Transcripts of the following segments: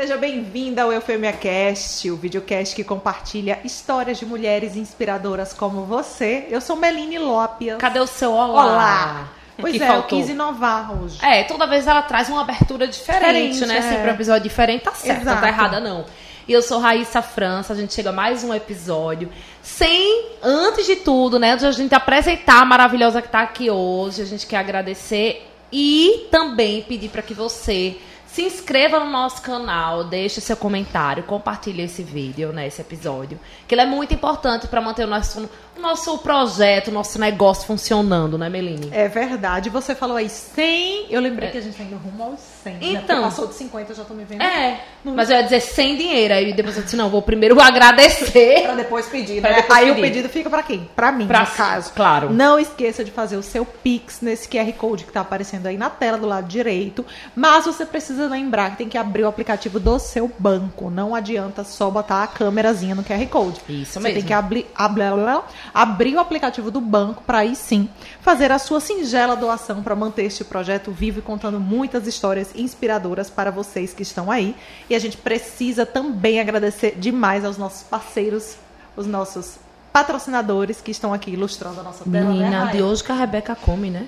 Seja bem-vinda ao Eufemia Cast, o videocast que compartilha histórias de mulheres inspiradoras como você. Eu sou Meline Lopes. Cadê o seu olá? Olá! Pois que é, faltou. eu quis inovar hoje. É, toda vez ela traz uma abertura diferente, Diferente, né? é. Sempre um episódio diferente, tá certo, não Exato. tá errada não. E eu sou Raíssa França, a gente chega a mais um episódio. Sem, antes de tudo, né, de a gente apresentar a maravilhosa que tá aqui hoje, a gente quer agradecer e também pedir para que você se inscreva no nosso canal, deixe seu comentário, compartilhe esse vídeo, né, esse episódio, que ele é muito importante para manter o nosso, nosso projeto, o nosso negócio funcionando, né, Meline? É verdade. Você falou aí 100. Eu lembrei que a gente tá indo rumo aos 100. né? Então. Porque passou de 50, eu já tô me vendo. É, mas eu ia dizer sem dinheiro. Aí depois eu disse, não, vou primeiro agradecer. Pra depois pedir, Pra né? depois aí o pedir. pedido fica pra quem? Pra mim, Pra no caso. claro. Não esqueça de fazer o seu Pix nesse QR Code que tá aparecendo aí na tela do lado direito. Mas você precisa lembrar que tem que abrir o aplicativo do seu banco. Não adianta só botar a câmerazinha no QR Code. Isso você mesmo. tem que abrir, abrir, abrir o aplicativo do banco para aí sim fazer a sua singela doação para manter este projeto vivo e contando muitas histórias inspiradoras para vocês que estão aí. E a gente precisa também agradecer demais aos nossos parceiros, os nossos patrocinadores que estão aqui ilustrando a nossa tela. né, Menina, Raia? de hoje que a Rebeca come, né?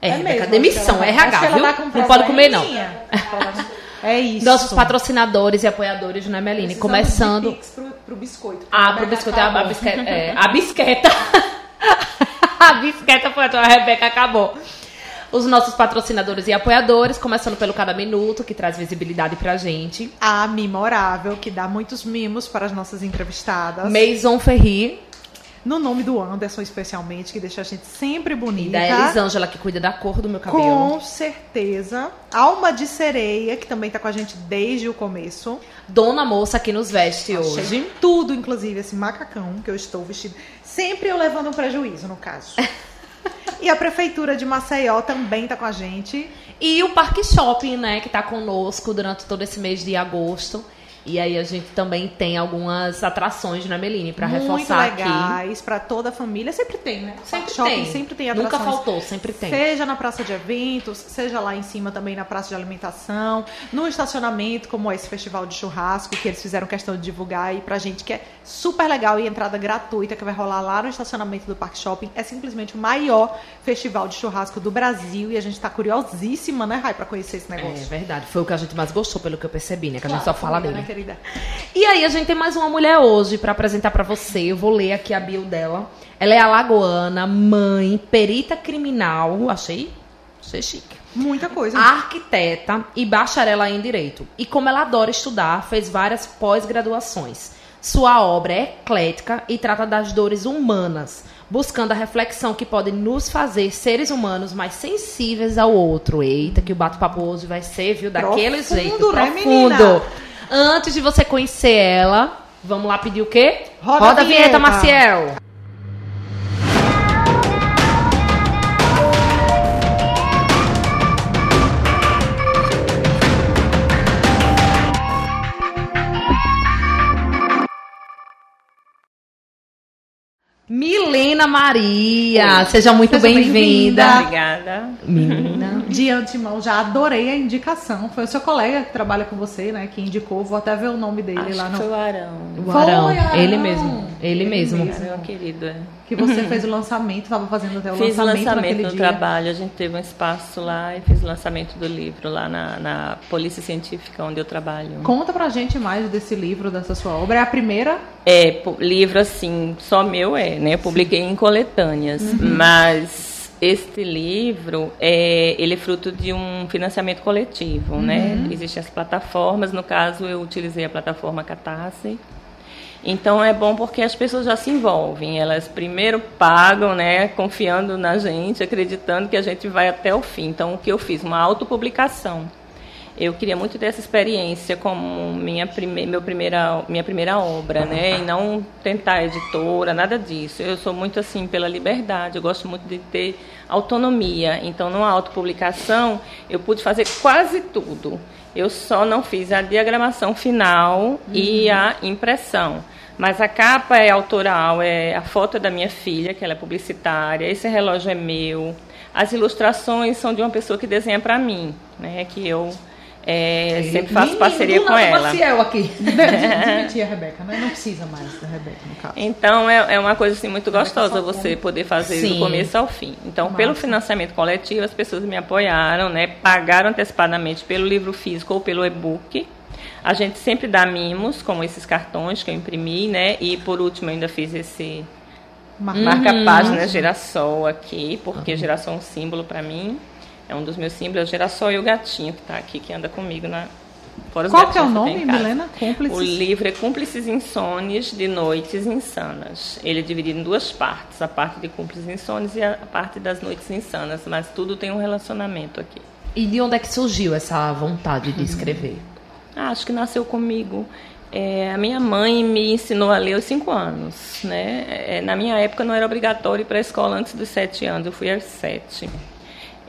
É, É Rebeca, mesmo, demissão, é RH, ela viu? tá não pode comer, não. É isso. Nossos patrocinadores e apoiadores, né, Meline? Começando. de Pix pro, pro biscoito. Ah, pro Rebeca biscoito, a, a bisqueta. É, a bisqueta. a bisqueta foi a Rebeca acabou. Os nossos patrocinadores e apoiadores, começando pelo Cada Minuto, que traz visibilidade pra gente. A Memorável, que dá muitos mimos para as nossas entrevistadas. Maison Ferri, No nome do Anderson, especialmente, que deixa a gente sempre e bonita. da Elisângela, que cuida da cor do meu cabelo. Com certeza. Alma de Sereia, que também tá com a gente desde o começo. Dona Moça que nos veste Achei hoje. tudo, inclusive esse macacão que eu estou vestindo. Sempre eu levando um prejuízo, no caso. e a Prefeitura de Maceió também tá com a gente. E o Parque Shopping, né, que tá conosco durante todo esse mês de agosto. E aí a gente também tem algumas atrações, né, Meline, pra muito reforçar aqui. legais para toda a família. Sempre tem, né? Sempre Shopping tem. sempre tem Nunca atrações. faltou, sempre tem. Seja na praça de eventos, seja lá em cima também na praça de alimentação, no estacionamento, como esse festival de churrasco que eles fizeram questão de divulgar aí pra gente, que é super legal e entrada gratuita que vai rolar lá no estacionamento do Parque Shopping. É simplesmente o maior festival de churrasco do Brasil e a gente tá curiosíssima, né, Rai, pra conhecer esse É negócio. verdade, foi o que a gente mais gostou, pelo que eu percebi, né? Que a gente só fala Família, dele. Né, querida? E aí, a gente tem mais uma mulher hoje pra apresentar pra você. Eu vou ler aqui a bio dela. Ela é alagoana, mãe, perita criminal. Achei, achei chique. Muita coisa. Arquiteta e bacharela em direito. E como ela adora estudar, fez várias pós-graduações. Sua obra é eclética e trata das dores humanas, buscando a reflexão que pode nos fazer seres humanos mais sensíveis ao outro. Eita, que o bate-papo hoje vai ser, viu? Daquele Profundo, jeito. né, profundo. menina? Antes de você conhecer ela, vamos lá pedir o quê? Roda a vinheta. Maciel. Milena Maria, seja muito bem-vinda. bem-vinda. Obrigada. Menina. De antemão, já adorei a indicação. Foi o seu colega que trabalha com você, né? Que indicou. Vou até ver o nome dele Acho lá que no. foi o Arão. O Arão, Foi, Arão. ele mesmo, ele mesmo. Arão, querido. é. Que você fez o lançamento, estava fazendo até o Fiz o lançamento, lançamento naquele no dia. trabalho, a gente teve um espaço lá e fiz o lançamento do livro lá na, na Polícia Científica, onde eu trabalho. Conta pra gente mais desse livro, dessa sua obra. É a primeira? É, livro assim, só meu é, né? Eu publiquei em coletâneas, mas este livro é, ele é fruto de um financiamento coletivo, né? Existem as plataformas, no caso eu utilizei a plataforma Catarse. Então é bom porque as pessoas já se envolvem, elas primeiro pagam, né, confiando na gente, acreditando que a gente vai até o fim. Então o que eu fiz, uma autopublicação. Eu queria muito ter essa experiência como minha, prime meu primeira, minha primeira obra, né? E não tentar editora, nada disso. Eu sou muito assim pela liberdade, eu gosto muito de ter autonomia. Então, numa autopublicação, eu pude fazer quase tudo. Eu só não fiz a diagramação final e a impressão. Mas a capa é autoral, é a foto é da minha filha, que ela é publicitária, esse relógio é meu. As ilustrações são de uma pessoa que desenha para mim, né? Que eu É, sempre faço parceria com ela. Maciel aqui. Demitir a Rebeca, né? Não precisa mais da Rebeca, no caso. Então, é, é uma coisa assim, muito gostosa você poder fazer Sim. do começo ao fim. Então, Massa. pelo financiamento coletivo, as pessoas me apoiaram, né? Pagaram antecipadamente pelo livro físico ou pelo e-book. A gente sempre dá mimos, como esses cartões que eu imprimi, né? E por último, eu ainda fiz esse marca-página uhum. girassol aqui, porque uhum. girassol é um símbolo para mim. É um dos meus símbolos, é o girassol e o gatinho que está aqui, que anda comigo na. Fora Qual que é o nome, Milena? Cúmplices? O livro é Cúmplices Insones de Noites Insanas. Ele é dividido em duas partes, a parte de Cúmplices Insones e a parte das Noites Insanas, mas tudo tem um relacionamento aqui. E de onde é que surgiu essa vontade de escrever? Ah, acho que nasceu comigo. É, a minha mãe me ensinou a ler aos cinco anos. Né? É, na minha época não era obrigatório ir para a escola antes dos sete anos, eu fui aos sete.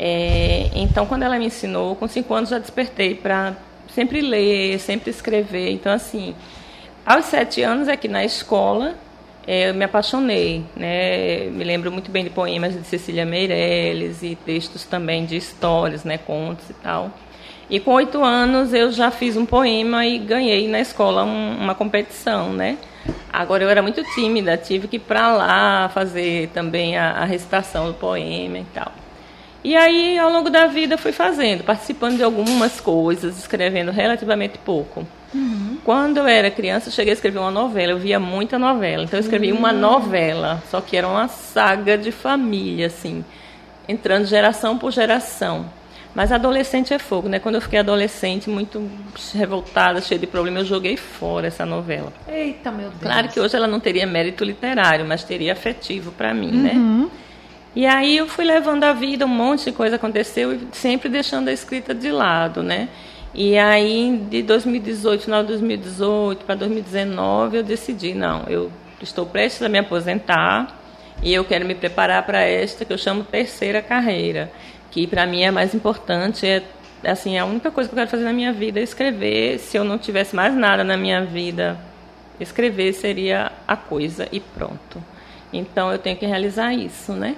É, então, quando ela me ensinou, com cinco anos já despertei para sempre ler, sempre escrever. Então, assim, aos sete anos que na escola é, eu me apaixonei. Né? Me lembro muito bem de poemas de Cecília Meirelles e textos também de histórias, né? contos e tal. E com oito anos eu já fiz um poema e ganhei na escola um, uma competição, né? Agora eu era muito tímida, tive que ir para lá fazer também a, a recitação do poema e tal. E aí, ao longo da vida, fui fazendo, participando de algumas coisas, escrevendo relativamente pouco. Uhum. Quando eu era criança, eu cheguei a escrever uma novela, eu via muita novela. Então, eu escrevi uhum. uma novela, só que era uma saga de família, assim, entrando geração por geração. Mas adolescente é fogo, né? Quando eu fiquei adolescente, muito revoltada, cheia de problemas, eu joguei fora essa novela. Eita, meu Deus. Claro que hoje ela não teria mérito literário, mas teria afetivo para mim, né? uhum. né? E aí eu fui levando a vida, um monte de coisa aconteceu e sempre deixando a escrita de lado, né? E aí, de 2018, final de 2018 para 2019, eu decidi, não, eu estou prestes a me aposentar e eu quero me preparar para esta que eu chamo terceira carreira, que para mim é mais importante, é assim, a única coisa que eu quero fazer na minha vida é escrever. Se eu não tivesse mais nada na minha vida, escrever seria a coisa e pronto. Então eu tenho que realizar isso, né?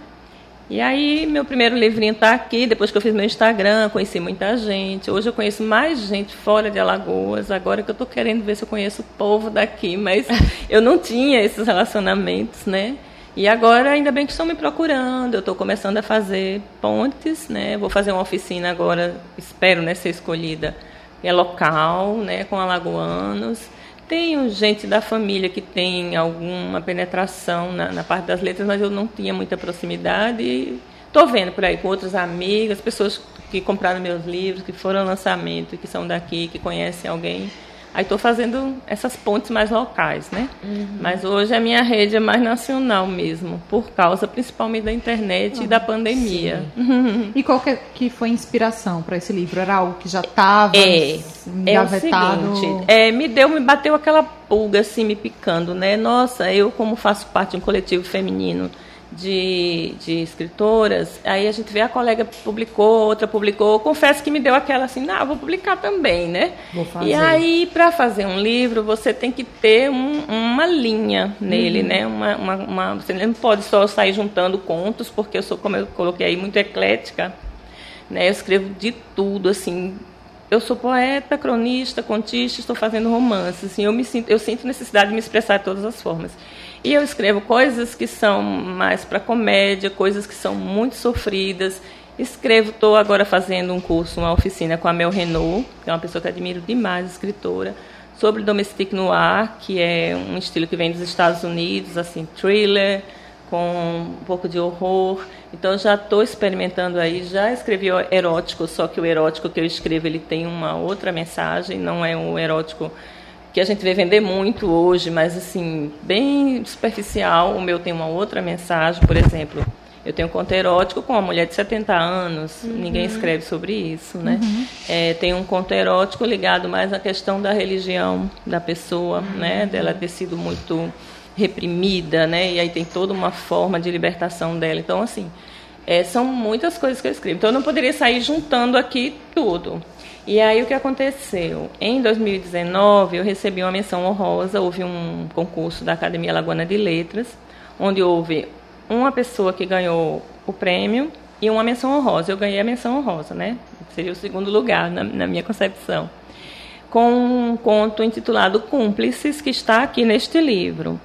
E aí, meu primeiro livrinho está aqui, depois que eu fiz meu Instagram, conheci muita gente. Hoje eu conheço mais gente fora de Alagoas, agora que eu estou querendo ver se eu conheço o povo daqui, mas eu não tinha esses relacionamentos, né? E agora, ainda bem que estão me procurando, eu estou começando a fazer pontes, né? Vou fazer uma oficina agora, espero né, ser escolhida, é local, né, com alagoanos. Tenho gente da família que tem alguma penetração na, na parte das letras, mas eu não tinha muita proximidade. E estou vendo por aí com outros amigos, pessoas que compraram meus livros, que foram ao lançamento, que são daqui, que conhecem alguém. Aí estou fazendo essas pontes mais locais, né? Uhum. Mas hoje a minha rede é mais nacional mesmo, por causa principalmente da internet uhum. e da pandemia. Uhum. E qual que, que foi a inspiração para esse livro? Era algo que já estava é, engavetado? É o seguinte, é, me deu, me bateu aquela pulga assim me picando, né? Nossa, eu como faço parte de um coletivo feminino de, de escritoras, aí a gente vê a colega publicou, outra publicou, confesso que me deu aquela assim, não, vou publicar também, né? Vou fazer. E aí, para fazer um livro, você tem que ter um, uma linha nele, uhum. né? Uma, uma, uma, você não pode só sair juntando contos, porque eu sou, como eu coloquei aí, muito eclética, né? Eu escrevo de tudo, assim, eu sou poeta, cronista, contista, estou fazendo romances. Assim, eu me sinto, eu sinto necessidade de me expressar de todas as formas. E eu escrevo coisas que são mais para comédia, coisas que são muito sofridas. Escrevo, estou agora fazendo um curso, uma oficina com a Mel Renault, que é uma pessoa que admiro demais, escritora, sobre domestic noir, que é um estilo que vem dos Estados Unidos, assim, thriller, com um pouco de horror. Então já estou experimentando aí, já escrevi erótico, só que o erótico que eu escrevo ele tem uma outra mensagem, não é um erótico que a gente vê vender muito hoje, mas assim, bem superficial. O meu tem uma outra mensagem, por exemplo. Eu tenho um conto erótico com uma mulher de 70 anos, uhum. ninguém escreve sobre isso, né? Uhum. É, tem um conto erótico ligado mais à questão da religião da pessoa, uhum. né? Dela ter sido muito reprimida, né? E aí tem toda uma forma de libertação dela. Então, assim, é, são muitas coisas que eu escrevo. Então, eu não poderia sair juntando aqui tudo. E aí o que aconteceu? Em 2019 eu recebi uma menção honrosa, houve um concurso da Academia Lagoana de Letras, onde houve uma pessoa que ganhou o prêmio e uma menção honrosa. Eu ganhei a menção honrosa, né? seria o segundo lugar na, na minha concepção, com um conto intitulado Cúmplices, que está aqui neste livro.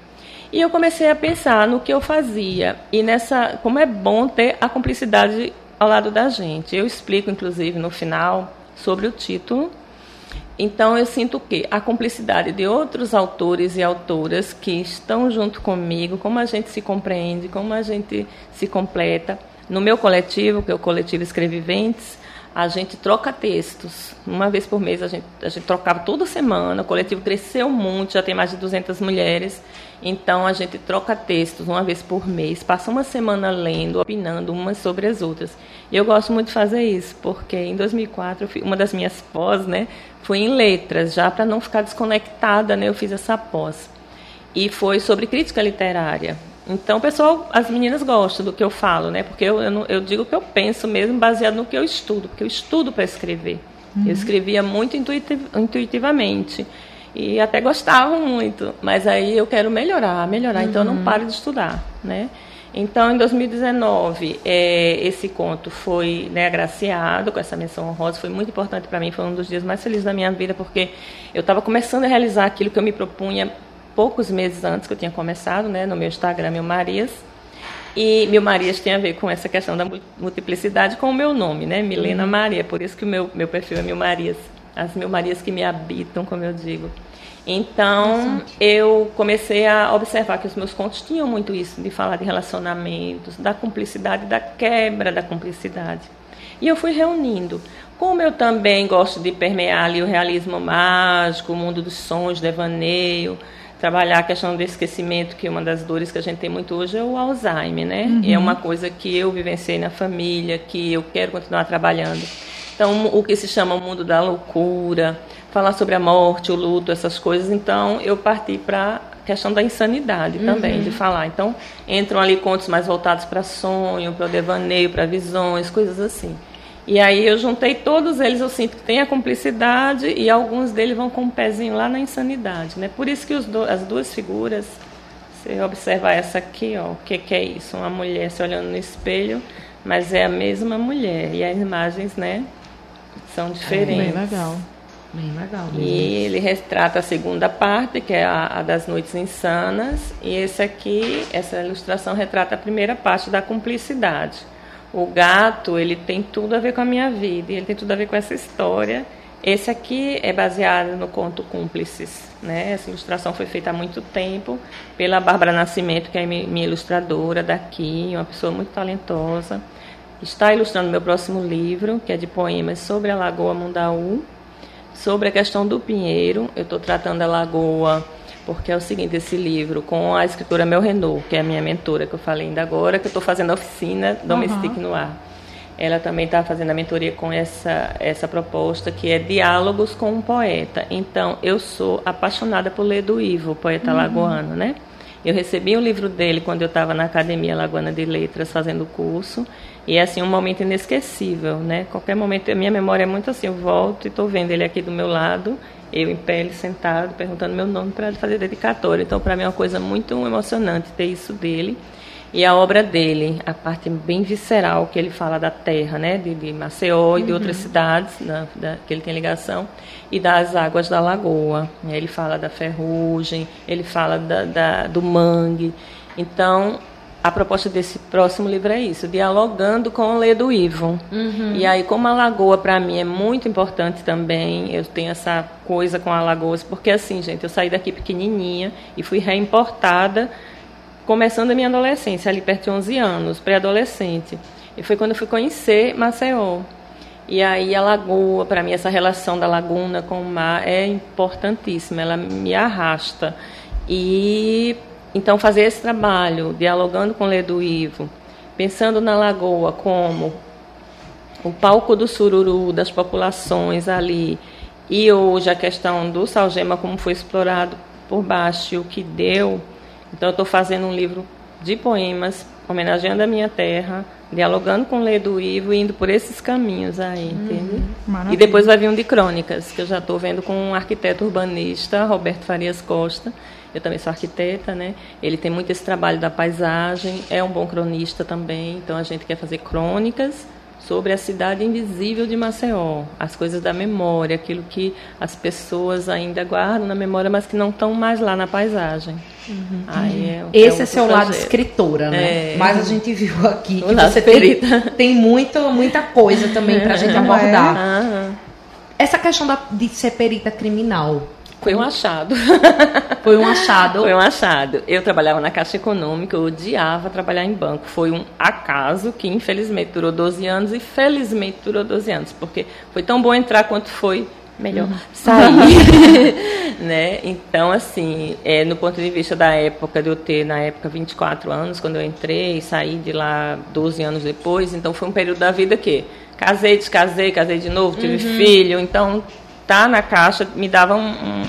E eu comecei a pensar no que eu fazia e nessa como é bom ter a cumplicidade ao lado da gente. Eu explico, inclusive, no final sobre o título. Então eu sinto que a cumplicidade de outros autores e autoras que estão junto comigo, como a gente se compreende, como a gente se completa. No meu coletivo, que é o coletivo Escreviventes, a gente troca textos. Uma vez por mês a gente, a gente trocava toda semana. O coletivo cresceu muito, já tem mais de 200 mulheres. Então a gente troca textos uma vez por mês, passa uma semana lendo, opinando umas sobre as outras. E eu gosto muito de fazer isso, porque em 2004 uma das minhas pós, né, foi em letras, já para não ficar desconectada, né, eu fiz essa pós. E foi sobre crítica literária. Então, pessoal, as meninas gostam do que eu falo, né? Porque eu, eu, eu digo o que eu penso mesmo, baseado no que eu estudo, porque eu estudo para escrever. Uhum. Eu escrevia muito intuitiv intuitivamente e até gostava muito, mas aí eu quero melhorar, melhorar, uhum. então eu não uhum. paro de estudar, né? Então, em 2019, é, esse conto foi né, agraciado com essa menção honrosa, foi muito importante para mim, foi um dos dias mais felizes da minha vida, porque eu estava começando a realizar aquilo que eu me propunha poucos meses antes que eu tinha começado, né, no meu Instagram, Mil Marias. E Mil Marias tem a ver com essa questão da multiplicidade com o meu nome, né, Milena uhum. Maria, por isso que o meu, meu perfil é Mil Marias. As Mil Marias que me habitam, como eu digo. Então, eu comecei a observar que os meus contos tinham muito isso, de falar de relacionamentos, da cumplicidade, da quebra da cumplicidade. E eu fui reunindo. Como eu também gosto de permear ali o realismo mágico, o mundo dos sonhos, devaneio, trabalhar a questão do esquecimento, que é uma das dores que a gente tem muito hoje é o Alzheimer, né? Uhum. É uma coisa que eu vivenciei na família, que eu quero continuar trabalhando. Então, o que se chama o mundo da loucura, falar sobre a morte, o luto, essas coisas. Então, eu parti para a questão da insanidade também, uhum. de falar. Então, entram ali contos mais voltados para sonho, para o devaneio, para visões, coisas assim. E aí eu juntei todos eles, eu sinto que tem a cumplicidade e alguns deles vão com um pezinho lá na insanidade, né? Por isso que do, as duas figuras, você observar essa aqui, ó, o que, que é isso? Uma mulher se olhando no espelho, mas é a mesma mulher e as imagens, né, são diferentes. É bem legal. Bem legal. Mesmo. E ele retrata a segunda parte, que é a, a, das noites insanas, e esse aqui, essa ilustração retrata a primeira parte da cumplicidade. O gato, ele tem tudo a ver com a minha vida, ele tem tudo a ver com essa história. Esse aqui é baseado no conto Cúmplices, né? Essa ilustração foi feita há muito tempo pela Bárbara Nascimento, que é minha ilustradora daqui, uma pessoa muito talentosa. Está ilustrando meu próximo livro, que é de poemas sobre a Lagoa Mundaú, Sobre a questão do Pinheiro, eu estou tratando a Lagoa, porque é o seguinte, esse livro, com a escritora Mel Renault, que é a minha mentora, que eu falei ainda agora, que eu estou fazendo a oficina Domestique uhum. no Ar. Ela também está fazendo a mentoria com essa, essa proposta, que é Diálogos com um Poeta. Então, eu sou apaixonada por ler do Ivo, poeta uhum. lagoano, né? Eu recebi o livro dele quando eu estava na Academia Lagoana de Letras fazendo o curso. E é assim um momento inesquecível, né? Qualquer momento, a minha memória é muito assim, eu volto e estou vendo ele aqui do meu lado, eu em pé, ele sentado, perguntando meu nome para fazer dedicatória. Então, para mim é uma coisa muito emocionante ter isso dele. E a obra dele, a parte bem visceral que ele fala da terra, né, de, de Maceió e de outras uhum. cidades na, da, que ele tem ligação, e das águas da lagoa. Ele fala da ferrugem, ele fala da, da do mangue. Então, a proposta desse próximo livro é isso, dialogando com o Lê do Ivo. Uhum. E aí, como a Lagoa para mim é muito importante também, eu tenho essa coisa com a Alagoas, porque assim, gente, eu saí daqui pequenininha e fui reimportada começando a minha adolescência, ali perto de 11 anos, pré-adolescente. E foi quando eu fui conhecer Maceió. E aí a lagoa, para mim essa relação da laguna com o mar é importantíssima, ela me arrasta. E então, fazer esse trabalho, dialogando com o Ledo Ivo, pensando na lagoa como o palco do sururu das populações ali, e hoje a questão do salgema, como foi explorado por baixo e o que deu. Então, eu estou fazendo um livro de poemas, homenageando a minha terra, dialogando com o Ledo Ivo e indo por esses caminhos aí, uhum, entende? E depois vai vir um de crônicas, que eu já estou vendo com um arquiteto urbanista, Roberto Farias Costa, eu também sou arquiteta, né? Ele tem muito esse trabalho da paisagem, é um bom cronista também, então a gente quer fazer crônicas sobre a cidade invisível de Maceió, as coisas da memória, aquilo que as pessoas ainda guardam na memória, mas que não estão mais lá na paisagem. Uhum. É, Esse é, é seu projeto. lado escritora, né? É. Mas a gente viu aqui que você tem, tem muito, muita coisa também para a gente abordar. É. Essa questão da, de ser perita criminal, foi um achado. Foi um achado. Foi um achado. Eu trabalhava na Caixa Econômica, eu odiava trabalhar em banco. Foi um acaso que infelizmente durou 12 anos e felizmente durou 12 anos, porque foi tão bom entrar quanto foi melhor uhum. sair. né? Então, assim, é, no ponto de vista da época, de eu ter, na época, 24 anos, quando eu entrei, saí de lá 12 anos depois, então foi um período da vida que casei, descasei, casei de novo, tive uhum. filho, então tá na caixa me dava um, um,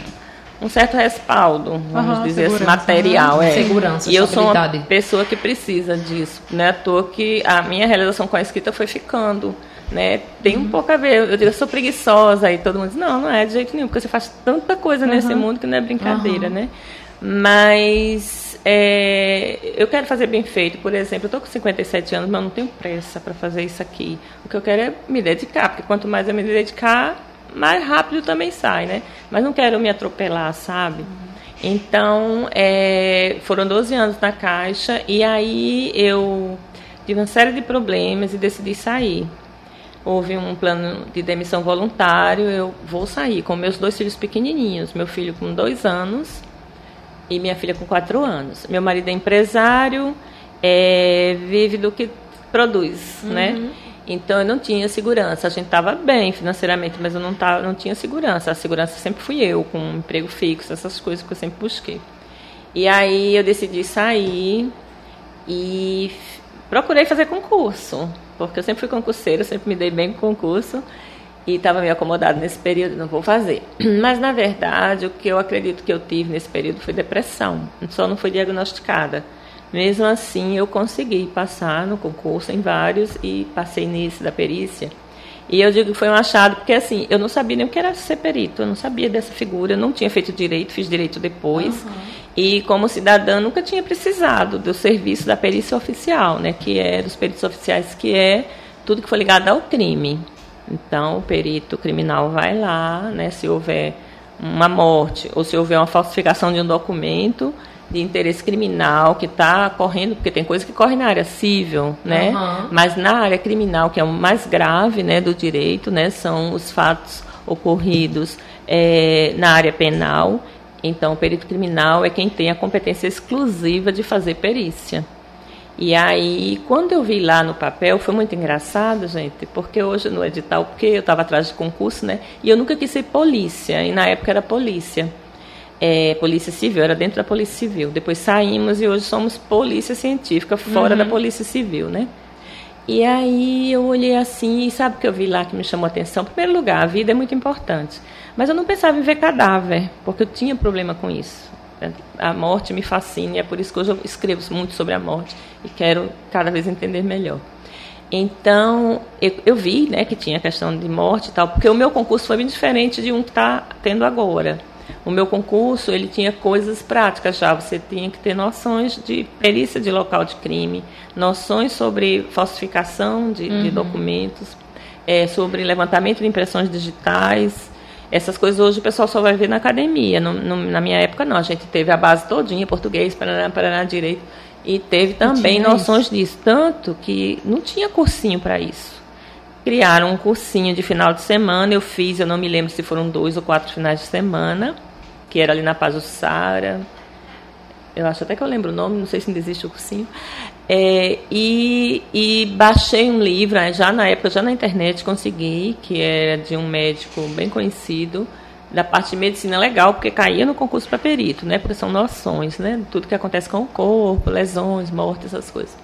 um certo respaldo, vamos uhum, dizer assim, material. Uhum. É. Segurança, E eu sou uma pessoa que precisa disso. Não é à toa que a minha realização com a escrita foi ficando. Né? Tem um uhum. pouco a ver. Eu digo, eu sou preguiçosa, e todo mundo diz, não, não é de jeito nenhum, porque você faz tanta coisa uhum. nesse mundo que não é brincadeira, uhum. né? Mas é, eu quero fazer bem feito. Por exemplo, eu estou com 57 anos, mas eu não tenho pressa para fazer isso aqui. O que eu quero é me dedicar, porque quanto mais eu me dedicar, mais rápido também sai, né? Mas não quero me atropelar, sabe? Então, é, foram 12 anos na Caixa e aí eu tive uma série de problemas e decidi sair. Houve um plano de demissão voluntário, eu vou sair com meus dois filhos pequenininhos, meu filho com dois anos e minha filha com quatro anos. Meu marido é empresário, é, vive do que produz, né? uhum. né? Então eu não tinha segurança. A gente estava bem financeiramente, mas eu não, tava, não tinha segurança. A segurança sempre fui eu, com um emprego fixo, essas coisas que eu sempre busquei. E aí eu decidi sair e procurei fazer concurso, porque eu sempre fui concurseira, sempre me dei bem com concurso e estava meio acomodado nesse período, não vou fazer. Mas na verdade, o que eu acredito que eu tive nesse período foi depressão. Só não fui diagnosticada. Mesmo assim, eu consegui passar no concurso em vários e passei nesse da perícia. E eu digo que foi um achado, porque assim, eu não sabia nem o que era ser perito, eu não sabia dessa figura, eu não tinha feito direito, fiz direito depois. Uhum. E como cidadã nunca tinha precisado do serviço da perícia oficial, né, que é dos peritos oficiais, que é tudo que foi ligado ao crime. Então, o perito criminal vai lá, né, se houver uma morte ou se houver uma falsificação de um documento, de interesse criminal que está correndo, porque tem coisa que corre na área civil, né? Uhum. Mas na área criminal, que é o mais grave, né, do direito, né, são os fatos ocorridos é, na área penal. Então, o perito criminal é quem tem a competência exclusiva de fazer perícia. E aí, quando eu vi lá no papel, foi muito engraçado, gente, porque hoje no edital, porque eu estava atrás de concurso, né? E eu nunca quis ser polícia, e na época era polícia é, Polícia Civil, era dentro da Polícia Civil. Depois saímos e hoje somos Polícia Científica, fora uhum. da Polícia Civil, né? E aí eu olhei assim e sabe o que eu vi lá que me chamou a atenção? Em primeiro lugar, a vida é muito importante. Mas eu não pensava em ver cadáver, porque eu tinha problema com isso. A morte me fascina e é por isso que hoje eu escrevo muito sobre a morte e quero cada vez entender melhor. Então, eu, eu, vi né, que tinha questão de morte e tal, porque o meu concurso foi bem diferente de um que está tendo agora. O meu concurso, ele tinha coisas práticas já, você tinha que ter noções de perícia de local de crime, noções sobre falsificação de, uhum. de documentos, é, sobre levantamento de impressões digitais, essas coisas hoje o pessoal só vai ver na academia. No, no, na minha época, não. A gente teve a base todinha, português, Paraná, Paraná, Direito. E teve também noções isso. disso. Tanto que não tinha cursinho para isso. Criaram um cursinho de final de semana. Eu fiz, eu não me lembro se foram dois ou quatro finais de semana que era ali na Pajussara. Eu acho até que eu lembro o nome, não sei se ainda existe o cursinho. É, e, e, baixei um livro, já na época, já na internet consegui, que era de um médico bem conhecido, da parte de medicina legal, porque caía no concurso para perito, né? Porque são noções, né? Tudo que acontece com o corpo, lesões, mortes, essas coisas.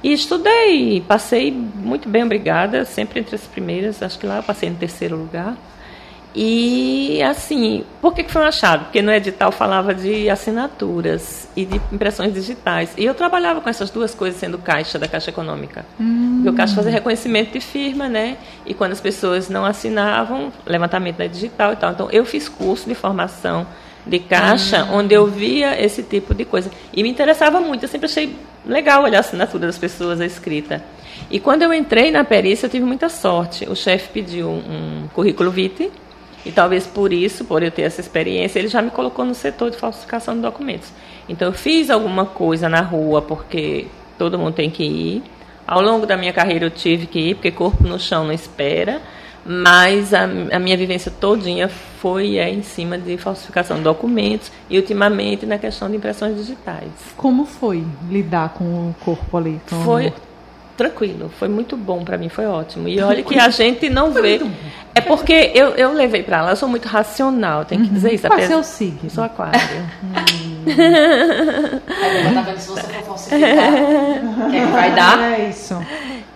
E estudei, passei muito bem, obrigada, sempre entre as primeiras, acho que lá eu passei no terceiro lugar. E assim, por que, que foi um achado? Porque no edital falava de assinaturas e de impressões digitais. E eu trabalhava com essas duas coisas sendo caixa da Caixa Econômica. Hum. Porque o caixa fazia reconhecimento de firma, né? E quando as pessoas não assinavam, levantamento da digital e tal. Então eu fiz curso de formação de caixa, hum. onde eu via esse tipo de coisa. E me interessava muito, eu sempre achei legal olhar a assinatura das pessoas, a escrita. E quando eu entrei na perícia, eu tive muita sorte. O chefe pediu um currículo vitae, e talvez por isso, por eu ter essa experiência, ele já me colocou no setor de falsificação de documentos. Então, eu fiz alguma coisa na rua, porque todo mundo tem que ir. Ao longo da minha carreira, eu tive que ir, porque corpo no chão não espera. Mas a, a minha vivência todinha foi é, em cima de falsificação de documentos e, ultimamente, na questão de impressões digitais. Como foi lidar com o corpo ali? foi tranquilo, foi muito bom para mim, foi ótimo. E olha que a gente não vê. É porque eu, eu levei para lá, eu sou muito racional, tem que uhum. dizer isso. Qual é seu signo? Sou aquário. Aí tá vendo se você for falsificar. O que, é que vai dar? É isso.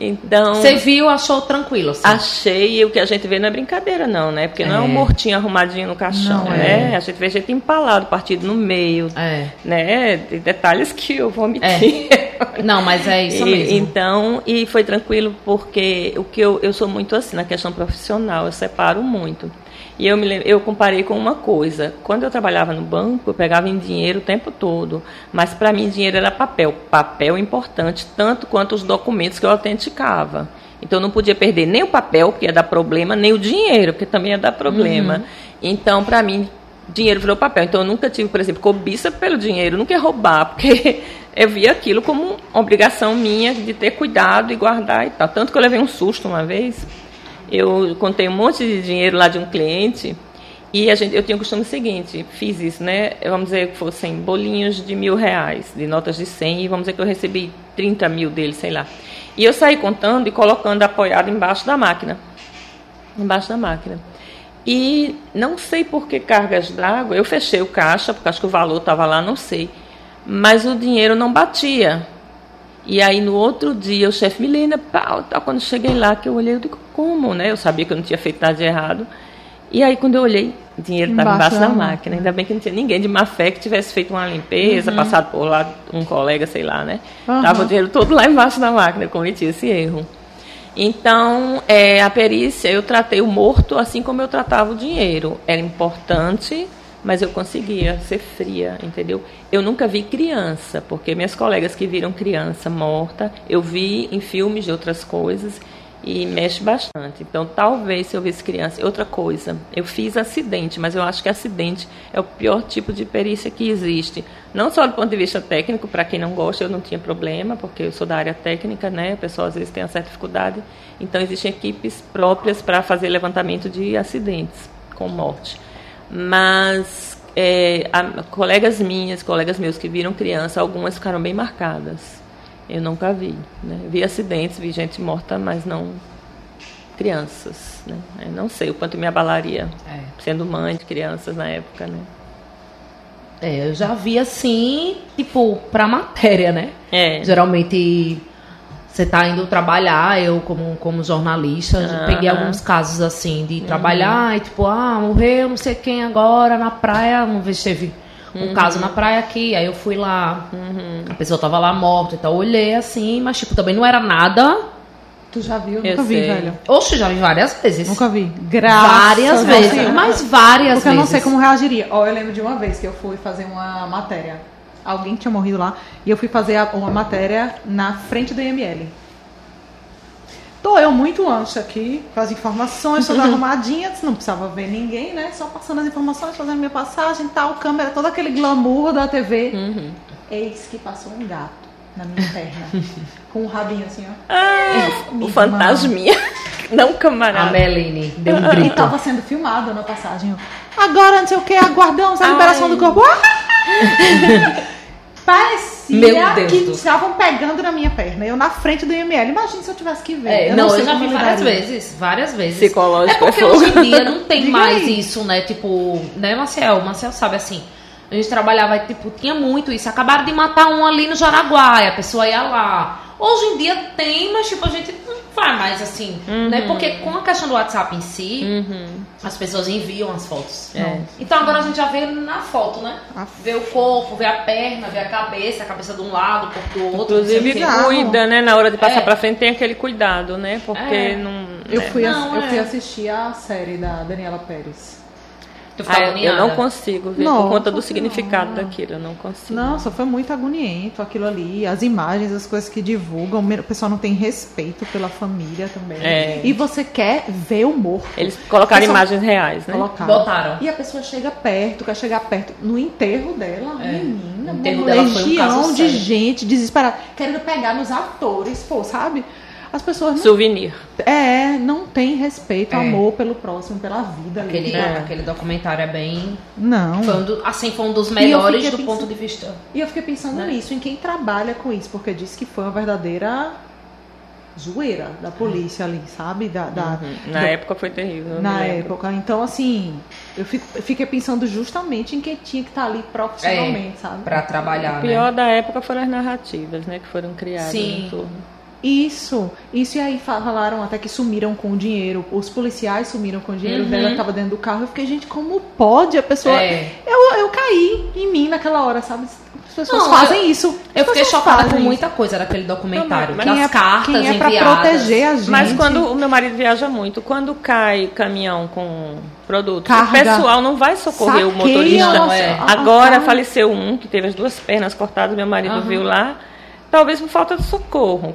Então. Você viu, achou tranquilo? Assim. Achei, e o que a gente vê não é brincadeira, não, né? Porque é. não é um mortinho arrumadinho no caixão, não, né? É. A gente vê gente empalado, partido no meio. É. Né? De detalhes que eu vou omitir. É. Não, mas é isso e, mesmo. Então, e foi tranquilo porque o que eu, eu sou muito assim na questão profissional, eu separo muito. E eu, me, eu comparei com uma coisa. Quando eu trabalhava no banco, eu pegava em dinheiro o tempo todo. Mas para mim, dinheiro era papel. Papel importante, tanto quanto os documentos que eu autenticava. Então, eu não podia perder nem o papel, porque ia dar problema, nem o dinheiro, porque também ia dar problema. Uhum. Então, para mim, dinheiro virou papel. Então, eu nunca tive, por exemplo, cobiça pelo dinheiro. Nunca ia roubar, porque eu via aquilo como obrigação minha de ter cuidado e guardar e tal. Tanto que eu levei um susto uma vez eu contei um monte de dinheiro lá de um cliente e a gente, eu tinha o costume seguinte, fiz isso, né? Vamos dizer que fossem bolinhos de mil reais, de notas de 100, e vamos dizer que eu recebi 30 mil deles, sei lá. E eu saí contando e colocando apoiado embaixo da máquina. Embaixo da máquina. E não sei por que cargas d'água, eu fechei o caixa, porque acho que o valor estava lá, não sei. Mas o dinheiro não batia. E aí no outro dia o chefe Milena, pau, tal, quando cheguei lá, que eu olhei, eu digo, como, né? Eu sabia que eu não tinha feito nada de errado. E aí quando eu olhei, o dinheiro estava embaixo, da máquina. Ainda bem que não tinha ninguém de má fé que tivesse feito uma limpeza, uhum. passado por lá um colega, sei lá, né? Uhum. Tava o dinheiro todo lá embaixo da máquina, eu cometi esse erro. Então, é, a perícia, eu tratei o morto assim como eu tratava o dinheiro. Era importante mas eu conseguia ser fria, entendeu? Eu nunca vi criança, porque minhas colegas que viram criança morta, eu vi em filmes de outras coisas e mexe bastante. Então, talvez se eu visse criança. Outra coisa, eu fiz acidente, mas eu acho que acidente é o pior tipo de perícia que existe. Não só do ponto de vista técnico, para quem não gosta, eu não tinha problema, porque eu sou da área técnica, né? O pessoal às vezes tem uma certa dificuldade. Então, existem equipes próprias para fazer levantamento de acidentes com morte. Mas é, a, colegas minhas, colegas meus que viram criança, algumas ficaram bem marcadas. Eu nunca vi. Né? Vi acidentes, vi gente morta, mas não crianças. Né? Eu não sei o quanto me abalaria, é. sendo mãe de crianças na época. Né? É, eu já vi assim, tipo, pra matéria, né? É. Geralmente você tá indo trabalhar, eu como, como jornalista, uhum. peguei alguns casos assim de uhum. trabalhar e tipo, ah, morreu não sei quem agora na praia, uma vez teve um uhum. caso na praia aqui, aí eu fui lá, uhum. a pessoa tava lá morta, então eu olhei assim, mas tipo, também não era nada. Tu já viu? Eu nunca vi, velho. Oxe, já vi várias vezes. Nunca vi. Graças Várias vezes, mas várias Porque vezes. eu não sei como reagiria. Ó, oh, eu lembro de uma vez que eu fui fazer uma matéria alguém tinha morrido lá, e eu fui fazer uma matéria na frente do IML. Tô eu muito ancha aqui, com as informações, toda arrumadinha, não precisava ver ninguém, né? Só passando as informações, fazendo minha passagem tal, câmera, todo aquele glamour da TV. Uhum. Eis que passou um gato na minha perna, com um rabinho assim, ó. Ah, o fantasminha. Não camarada. A Meline deu um grito. E tava sendo filmado na passagem. Agora, não sei o que, aguardamos a liberação Ai. do corpo. Parecia que estavam pegando na minha perna. Eu na frente do IML. Imagina se eu tivesse que ver. É, eu não, não eu já vi várias vezes. Várias vezes. Psicológico é porque é hoje em dia não tem mais aí. isso, né? Tipo, né, Marcel? Marcel sabe assim. A gente trabalhava, tipo, tinha muito isso. Acabaram de matar um ali no Jaraguá, a pessoa ia lá. Hoje em dia tem, mas tipo, a gente não faz mais assim, uhum. né? Porque com a questão do WhatsApp em si, uhum. as pessoas enviam as fotos. É. Então agora a gente já vê na foto, né? Vê o corpo, vê a perna, vê a cabeça, a cabeça de um lado, o corpo do outro. Inclusive cuida, né? Na hora de passar é. pra frente tem aquele cuidado, né? Porque é. não... Eu, né? fui, não, eu fui é. assistir a série da Daniela Pérez. Ah, eu não consigo ver Nossa, por conta do significado não. daquilo, eu não consigo. Nossa, foi muito agoniento aquilo ali, as imagens, as coisas que divulgam, o pessoal não tem respeito pela família também. É. E você quer ver o morto. Eles colocaram pessoa... imagens reais, né? Colocaram. Botaram. E a pessoa chega perto, quer chegar perto no enterro dela, é. menina, uma legião um de sério. gente desesperada, querendo pegar nos atores, pô, sabe? As pessoas não, Souvenir. É, não tem respeito, é. amor pelo próximo, pela vida. Aquele, é. aquele documentário é bem. Não. Foi um do, assim, foi um dos melhores do pensando, ponto de vista. E eu fiquei pensando né? nisso, em quem trabalha com isso, porque disse que foi uma verdadeira zoeira da polícia ali, sabe? Da, da uhum. Na época foi terrível. Na época. Então, assim, eu, fico, eu fiquei pensando justamente em quem tinha que estar tá ali profissionalmente, é, sabe? Pra trabalhar. O pior né? da época foram as narrativas, né? Que foram criadas Sim. Isso, isso e aí falaram até que sumiram com o dinheiro. Os policiais sumiram com o dinheiro uhum. dela, estava dentro do carro. Eu fiquei, gente, como pode a pessoa. É. Eu, eu caí em mim naquela hora, sabe? As pessoas não, fazem eu, isso. As eu fiquei chocada com muita coisa daquele documentário. Não, é, cartas quem é pra enviadas. proteger a gente. Mas quando o meu marido viaja muito, quando cai caminhão com produto, Carga. o pessoal não vai socorrer Saqueia, o motorista. Não, é. Agora faleceu um que teve as duas pernas cortadas, meu marido uhum. viu lá. Talvez por falta de socorro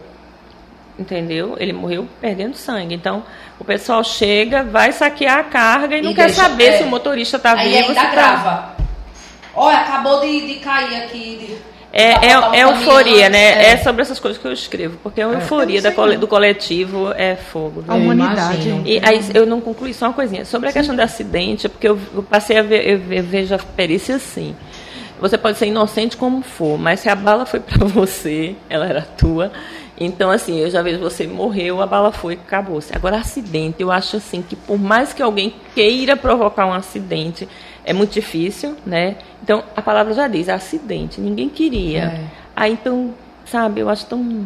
entendeu? Ele morreu perdendo sangue. Então, o pessoal chega, vai saquear a carga e, e não deixa, quer saber é. se o motorista está vivo. Aí ainda tá... grava. Olha, acabou de, de cair aqui. De... É, é, é euforia, né? É. é. sobre essas coisas que eu escrevo, porque a é. euforia da do coletivo é fogo. A humanidade. E aí eu não concluí só uma coisinha. Sobre a Sim. questão do acidente, é porque eu, eu passei a ver, eu, eu vejo a perícia assim. Você pode ser inocente como for, mas se a bala foi para você, ela era tua, então, assim, eu já vejo você morreu, a bala foi, acabou-se. Agora, acidente, eu acho assim que por mais que alguém queira provocar um acidente, é muito difícil, né? Então, a palavra já diz, acidente, ninguém queria. É. Aí, então, sabe, eu acho tão...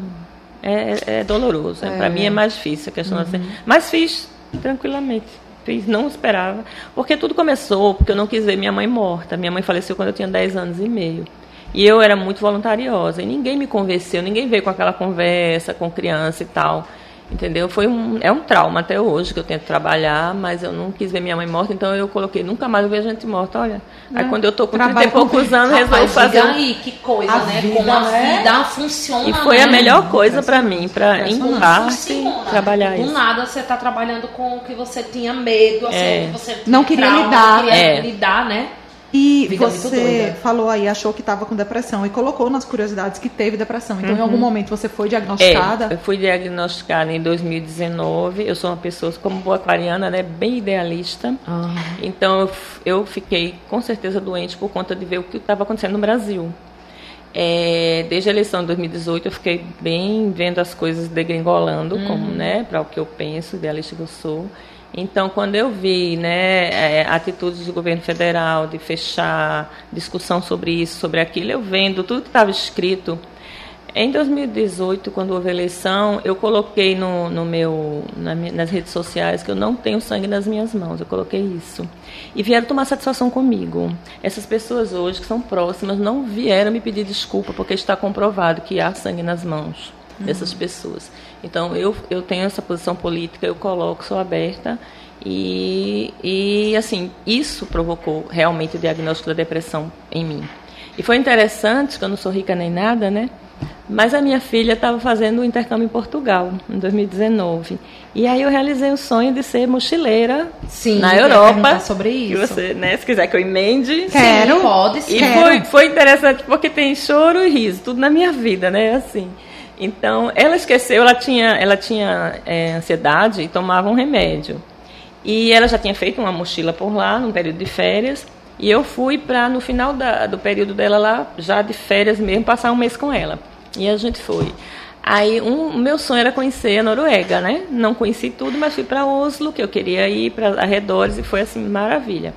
É, é doloroso. É. Para mim é mais difícil a questão uhum. assim. Mas fiz tranquilamente. Fiz, não esperava. Porque tudo começou porque eu não quis ver minha mãe morta. Minha mãe faleceu quando eu tinha 10 anos e meio. E eu era muito voluntariosa e ninguém me convenceu, ninguém veio com aquela conversa com criança e tal. Entendeu? Foi um, é um trauma até hoje que eu tento trabalhar, mas eu não quis ver minha mãe morta, então eu coloquei, nunca mais eu vejo gente morta, olha. É. Aí quando eu tô com 30 e poucos com... anos, resolvi fazer. Um... aí, que coisa, a né? Vida, Como a né? vida funciona. E foi né? a melhor coisa para mim, para empurrar e trabalhar Do isso. Do nada você tá trabalhando com o que você tinha medo, assim, é. que você não queria trauma, lidar. Não queria é. lidar, né? E Vida você falou aí, achou que estava com depressão e colocou nas curiosidades que teve depressão. Então, uhum. em algum momento você foi diagnosticada? É, eu fui diagnosticada em 2019. Eu sou uma pessoa, como boa aquariana, né, bem idealista. Uhum. Então, eu fiquei com certeza doente por conta de ver o que estava acontecendo no Brasil. É, desde a eleição de 2018 eu fiquei bem vendo as coisas degringolando, uhum. como, né, para o que eu penso, idealista que eu sou. Então, quando eu vi né, é, atitudes do governo federal de fechar discussão sobre isso, sobre aquilo, eu vendo tudo que estava escrito. Em 2018, quando houve eleição, eu coloquei no, no meu, na, nas redes sociais que eu não tenho sangue nas minhas mãos. Eu coloquei isso. E vieram tomar satisfação comigo. Essas pessoas hoje, que são próximas, não vieram me pedir desculpa, porque está comprovado que há sangue nas mãos dessas uhum. pessoas. Então, eu, eu tenho essa posição política, eu coloco, sou aberta. E, e, assim, isso provocou realmente o diagnóstico da depressão em mim. E foi interessante, que eu não sou rica nem nada, né? Mas a minha filha estava fazendo um intercâmbio em Portugal, em 2019. E aí eu realizei o sonho de ser mochileira Sim, na Europa. sobre isso. Você, né, se quiser que eu emende. Quero. Sim, pode. E foi, foi interessante porque tem choro e riso, tudo na minha vida, né? Assim. Então, ela esqueceu, ela tinha, ela tinha é, ansiedade e tomava um remédio. E ela já tinha feito uma mochila por lá, num período de férias. E eu fui para, no final da, do período dela lá, já de férias mesmo, passar um mês com ela. E a gente foi. Aí, um, meu sonho era conhecer a Noruega, né? Não conheci tudo, mas fui para Oslo, que eu queria ir para arredores, e foi assim, maravilha.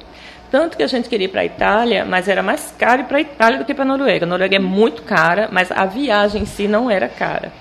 Tanto que a gente queria ir para a Itália, mas era mais caro ir para a Itália do que para a Noruega. A Noruega é muito cara, mas a viagem em si não era cara.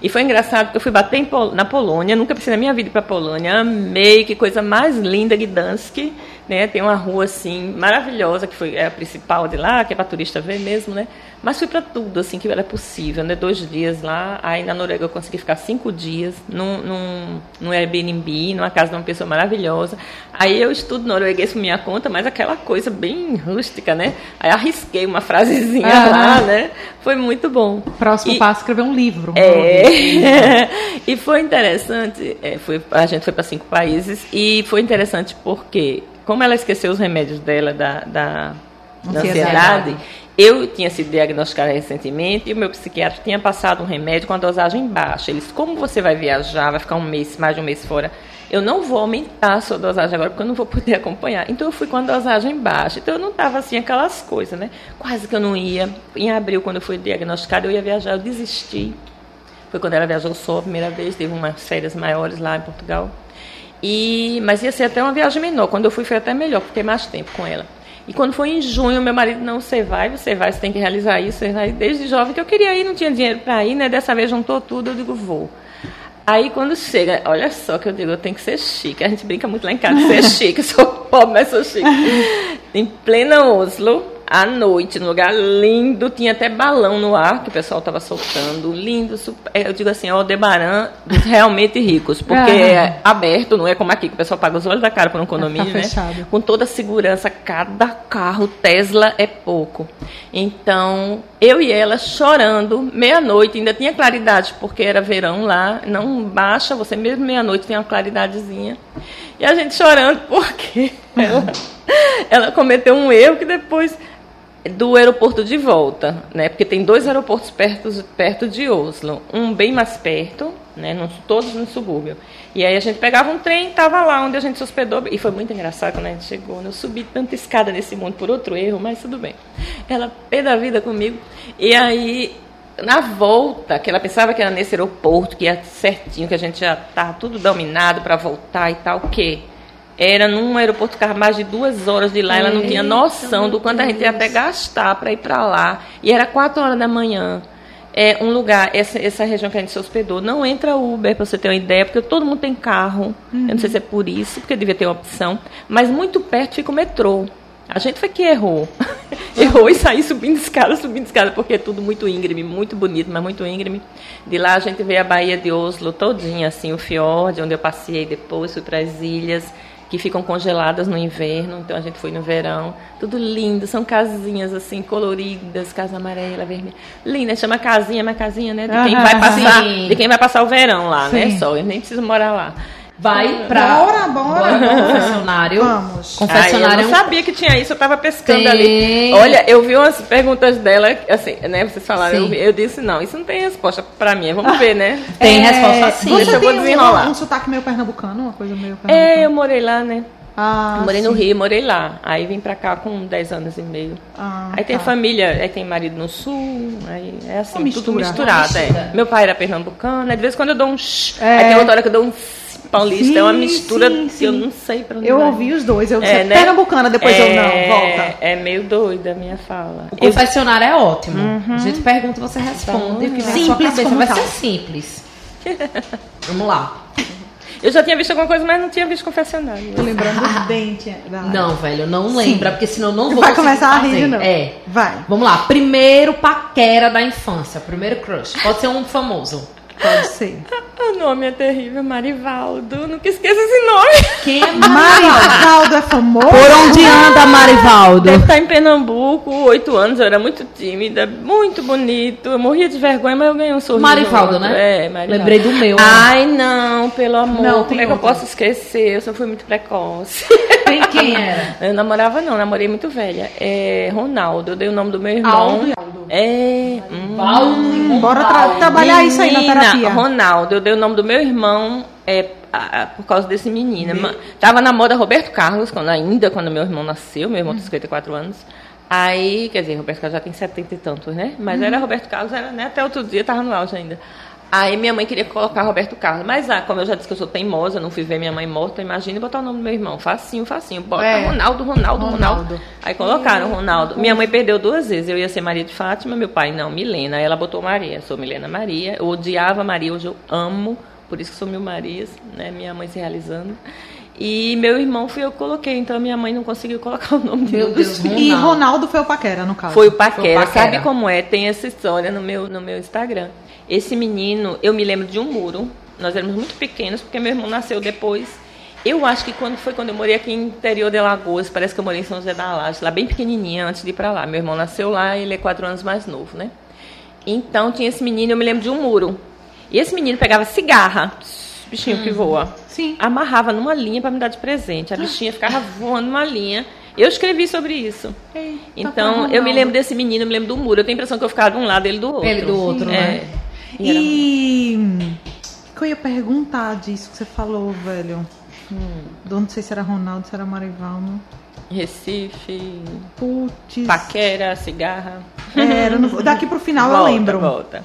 E foi engraçado porque eu fui bater Pol na Polônia, nunca pensei na minha vida para a Polônia. Amei, que coisa mais linda, Gdansk. Né? Tem uma rua assim maravilhosa que foi é a principal de lá, que é para turista ver mesmo, né? Mas fui para tudo assim que era possível, né? Dois dias lá, aí na Noruega eu consegui ficar cinco dias num, num, num Airbnb, numa casa de uma pessoa maravilhosa. Aí eu estudo norueguês por minha conta, mas aquela coisa bem rústica, né? Aí arrisquei uma frasezinha ah, lá, né? Foi muito bom. Próximo e, passo escrever um livro. É, e foi interessante. É, foi, a gente foi para cinco países e foi interessante porque como ela esqueceu os remédios dela da, da, da ansiedade, eu tinha sido diagnosticada recentemente e o meu psiquiatra tinha passado um remédio com a dosagem baixa. Eles, como você vai viajar, vai ficar um mês, mais de um mês fora, eu não vou aumentar a sua dosagem agora porque eu não vou poder acompanhar. Então eu fui com a dosagem baixa. Então eu não estava assim aquelas coisas, né? Quase que eu não ia. Em abril, quando eu fui diagnosticada, eu ia viajar, eu desisti. Foi quando ela viajou só a primeira vez, teve umas férias maiores lá em Portugal. E, mas ia ser até uma viagem menor. Quando eu fui foi até melhor, porque fiquei mais tempo com ela. E quando foi em junho, meu marido, não, você vai, você vai, você tem que realizar isso, vai. Desde jovem que eu queria ir, não tinha dinheiro para ir, né? Dessa vez juntou tudo, eu digo, vou. Aí quando chega, olha só que eu digo, eu tenho que ser chique. A gente brinca muito lá em casa, ser chique, eu sou pobre, mas sou chique. em plena Oslo, à noite, num lugar lindo, tinha até balão no ar que o pessoal estava soltando, lindo, super, é, eu digo assim, é o Aldebaran dos realmente ricos, porque é aberto, não é como aqui que o pessoal paga os olhos da cara por um condomínio, tá né? Com toda a segurança, cada carro Tesla é pouco. Então, eu e ela chorando, meia-noite, ainda tinha claridade, porque era verão lá, não baixa, você mesmo meia-noite tem uma claridadezinha. E a gente chorando porque ela, ela cometeu um erro que depois do aeroporto de volta, né? Porque tem dois aeroportos perto, perto de Oslo, um bem mais perto, né? No, todos no subúrbio. E aí a gente pegava um trem, tava lá onde a gente se hospedou e foi muito engraçado quando a gente chegou. Né? Eu subi tanta escada nesse mundo por outro erro, mas tudo bem. Ela pé da vida comigo e aí na volta, que ela pensava que era nesse aeroporto, que ia certinho, que a gente já estava tudo dominado para voltar e tal, o quê? Era num aeroporto que mais de duas horas de lá, ela não tinha noção do quanto a gente ia até gastar para ir para lá. E era quatro horas da manhã. É um lugar, essa, essa região que a gente se hospedou, não entra Uber, para você ter uma ideia, porque todo mundo tem carro. Uhum. Eu não sei se é por isso, porque devia ter uma opção. Mas muito perto fica o metrô. A gente foi que errou. errou e saiu subindo escada, subindo escada, porque é tudo muito íngreme, muito bonito, mas muito íngreme. De lá a gente vê a Baía de Oslo todinha, assim, o fiord, onde eu passei depois, fui para as ilhas que ficam congeladas no inverno, então a gente foi no verão. Tudo lindo, são casinhas assim, coloridas, casa amarela, vermelha. Linda, chama casinha, mas casinha, né? De quem vai passar, de quem vai passar o verão lá, né? sim. né? Só, eu nem preciso morar lá vai pra. Bora, bora. bora confessionário. Vamos. Confessionário. eu não sabia que tinha isso, eu tava pescando tem... ali. Olha, eu vi umas perguntas dela, assim, né? Vocês falaram, eu, eu, disse, não, isso não tem resposta pra mim. Vamos ver, né? Tem é... resposta sim. Deixa eu vou desenrolar. Um, um sotaque meio pernambucano, uma coisa meio pernambucana. É, eu morei lá, né? Ah, morei sim. no Rio, morei lá. Aí vim pra cá com 10 anos e meio. Ah, aí tem tá. família, aí tem marido no sul, aí é assim, mistura, tudo misturado. É. Meu pai era pernambucano, aí de vez em quando eu dou um shh, é. aí tem outra hora que eu dou um paulista sim, é uma mistura sim, sim. eu não sei para onde Eu vai. ouvi os dois, eu é, né? pernambucana, depois é, eu não, volta. É meio doida a minha fala. O confessionário eu... é ótimo. Uhum. A gente pergunta, você responde, o que vem simples, sua cabeça. Vai ser simples. Vamos lá. Eu já tinha visto alguma coisa, mas não tinha visto confessionário. Tô lembrando dos dentes. Não, velho, não lembra, porque senão não vou Vai começar a rir, não. É. Vai. Vamos lá. Primeiro paquera da infância. Primeiro crush. Pode ser um famoso. Pode ser. O nome é terrível, Marivaldo. Nunca esqueça esse nome. Quem é Marivaldo? é famoso? Por onde anda Marivaldo? Deve estar em Pernambuco, oito anos, eu era muito tímida, muito bonito. Eu morria de vergonha, mas eu ganhei um sorriso. Marivaldo, né? É, Marivaldo. Lembrei do meu. Ai, não, pelo amor. Não, como é que eu posso esquecer? Eu só fui muito precoce. Quem, quem era? Eu namorava não, namorei muito velha. É Ronaldo, eu dei o nome do meu irmão. Aldo. É. Hum, hum, bora tra trabalhar Menina, isso aí na terapia. Ronaldo, eu dei o nome do meu irmão é, a, a, por causa desse menino. Me... Tava na moda Roberto Carlos, quando, ainda quando meu irmão nasceu, meu irmão tem 54 anos. Aí, quer dizer, Roberto Carlos já tem 70 e tantos, né? Mas uhum. era Roberto Carlos, era, né? até outro dia tava no auge ainda. Aí minha mãe queria colocar Roberto Carlos. Mas, ah, como eu já disse que eu sou teimosa, não fui ver minha mãe morta, imagine botar o nome do meu irmão. Facinho, facinho. Bota é. Ronaldo, Ronaldo, Ronaldo, Ronaldo. Aí colocaram Ronaldo. Minha mãe perdeu duas vezes. Eu ia ser Maria de Fátima, meu pai não, Milena. Aí ela botou Maria. Eu sou Milena Maria. Eu odiava Maria, hoje eu amo. Por isso que sou mil Marias, né? Minha mãe se realizando. E meu irmão fui eu que coloquei, então minha mãe não conseguiu colocar o nome Meu dele. Deus, E Ronaldo. Ronaldo foi o paquera, no caso. Foi o Paquera. Foi o Paquera. Sabe como é? Tem essa história no meu, no meu Instagram. Esse menino, eu me lembro de um muro. Nós éramos muito pequenos, porque meu irmão nasceu depois. Eu acho que quando foi quando eu morei aqui no interior de Alagoas, parece que eu morei em São José da Laje, lá bem pequenininha, antes de ir pra lá. Meu irmão nasceu lá, ele é quatro anos mais novo, né? Então tinha esse menino, eu me lembro de um muro. E esse menino pegava cigarra, bichinho que voa. Sim. Amarrava numa linha para me dar de presente. A bichinha ficava voando numa linha. Eu escrevi sobre isso. Eita, Então, foi eu me lembro desse menino, eu me lembro do muro. Eu tenho a impressão que eu ficava de um lado ele do outro. Ele do outro, é. né? E E. O que eu ia perguntar disso que você falou, velho? Hum. Não sei se era Ronaldo, se era Marivaldo. Recife, Putz. paquera, cigarra. Era, não vou- Daqui pro final eu volta, lembro. Volta.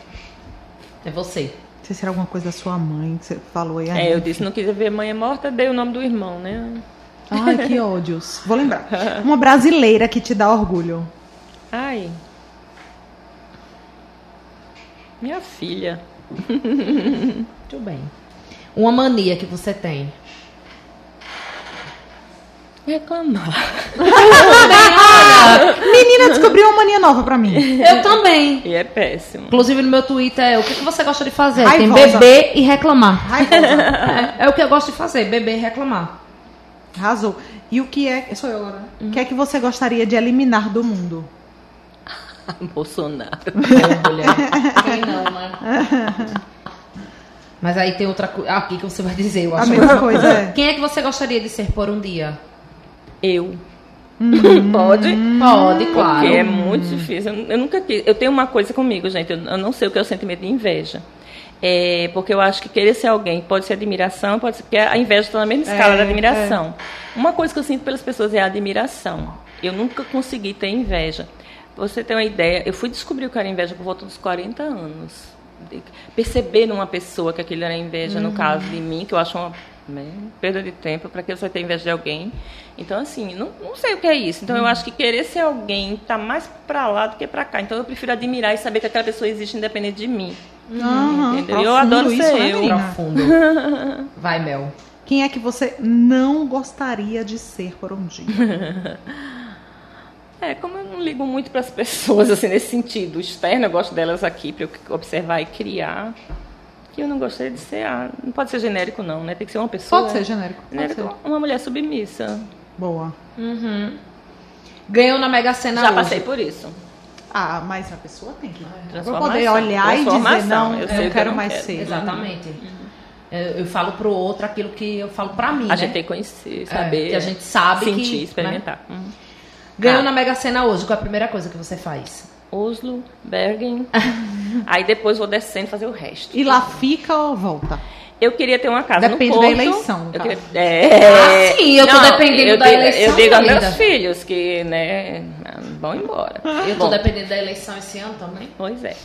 É você. Não sei se era alguma coisa da sua mãe que você falou aí. É, eu disse, não quis ver mãe é morta, dei o nome do irmão, né? Ai, que ódios. Vou lembrar. Uma brasileira que te dá orgulho. Ai. Minha filha. Muito bem. Uma mania que você tem. Reclamar. Menina descobriu uma mania nova pra mim. Eu também. E é péssimo. Inclusive no meu Twitter é o que, que você gosta de fazer? Raivosa. Tem beber e reclamar. É, é o que eu gosto de fazer, beber e reclamar. Arrasou. E o que é. Sou eu agora. né? O que é que você gostaria de eliminar do mundo? Bolsonaro. Ô, mulher. Quem não, né? Mas aí tem outra coisa. Aqui que você vai dizer, eu A acho. mesma coisa, é. Quem é que você gostaria de ser por um dia? Eu. Pode? Pode, claro. Porque é muito difícil. Eu, eu nunca quis. Eu tenho uma coisa comigo, gente. Eu, eu não sei o que é o sentimento de inveja. É, porque eu acho que querer ser alguém pode ser admiração, pode ser. Porque a inveja está na mesma escala É, da admiração. Uma coisa que eu sinto pelas pessoas é a admiração. Eu nunca consegui ter inveja. Você ter uma ideia, eu fui descobrir o que era inveja por volta dos 40 anos. Perceber numa pessoa que aquilo era inveja, no caso de mim, que eu acho uma né, perda de tempo, para que você ter inveja de alguém. Então, assim, não, não sei o que é isso. Então, eu acho que querer ser alguém tá mais para lá do que para cá. Então, eu prefiro admirar e saber que aquela pessoa existe independente de mim. Aham, entendeu? Eu profundo adoro isso, ser né, eu. Profundo. Vai, Mel. Quem é que você não gostaria de ser por um dia? É, como eu não ligo muito para as pessoas, assim, nesse sentido externo, eu gosto delas aqui para eu observar e criar. Que eu não gostaria de ser. Ah, não pode ser genérico, não, né? Tem que ser uma pessoa. Pode ser genérico. Pode genérico, ser. uma mulher submissa. Boa. Ganhou na Mega Sena Já hoje. passei por isso. Ah, mas a pessoa tem que. Pra Transformação. poder olhar e dizer, Transformação. não, Eu eu, que quero não mais quero. ser. Exatamente. Eu, eu falo pro outro aquilo que eu falo pra mim, A né? gente tem que conhecer, saber. que a gente sabe sentir, que, né? experimentar. Uhum. Ganhou Ah. na Mega Sena hoje. Qual é a primeira coisa que você faz? Oslo, Bergen. Aí depois vou descendo fazer o resto. E lá fica ou volta? Eu queria ter uma casa Depende no da Porto. eleição, Eu queria... é... Ah, sim, eu tô dependendo eu da digo, eleição Eu digo a ainda. meus filhos que, né, vão embora. Eu tô Bom, dependendo da eleição esse ano também. Pois é.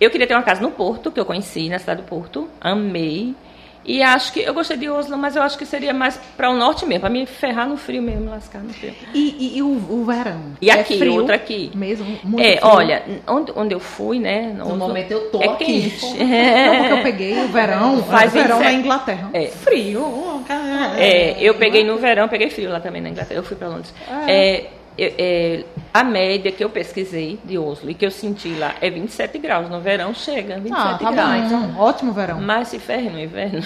Eu queria ter uma casa no Porto, que eu conheci, na cidade do Porto. Amei. E acho que eu gostei de Oslo, mas eu acho que seria mais para o norte mesmo, para me ferrar no frio mesmo, lascar no frio. E, e- e o, o verão? E É aqui, frio outra aqui. Mesmo? Muito É, frio? olha, onde, onde eu fui, né? No momento eu tô é aqui. quente. Não, porque eu peguei o verão, Faz o verão 27. na Inglaterra. É. Frio. É, eu peguei no verão, peguei frio lá também na Inglaterra, eu fui para Londres. É, eu- é, a média que eu pesquisei de Oslo e que eu senti lá é 27 graus. No verão chega, 27 Ah, tá graus. bom. Ótimo verão. Mas se ferre no inverno.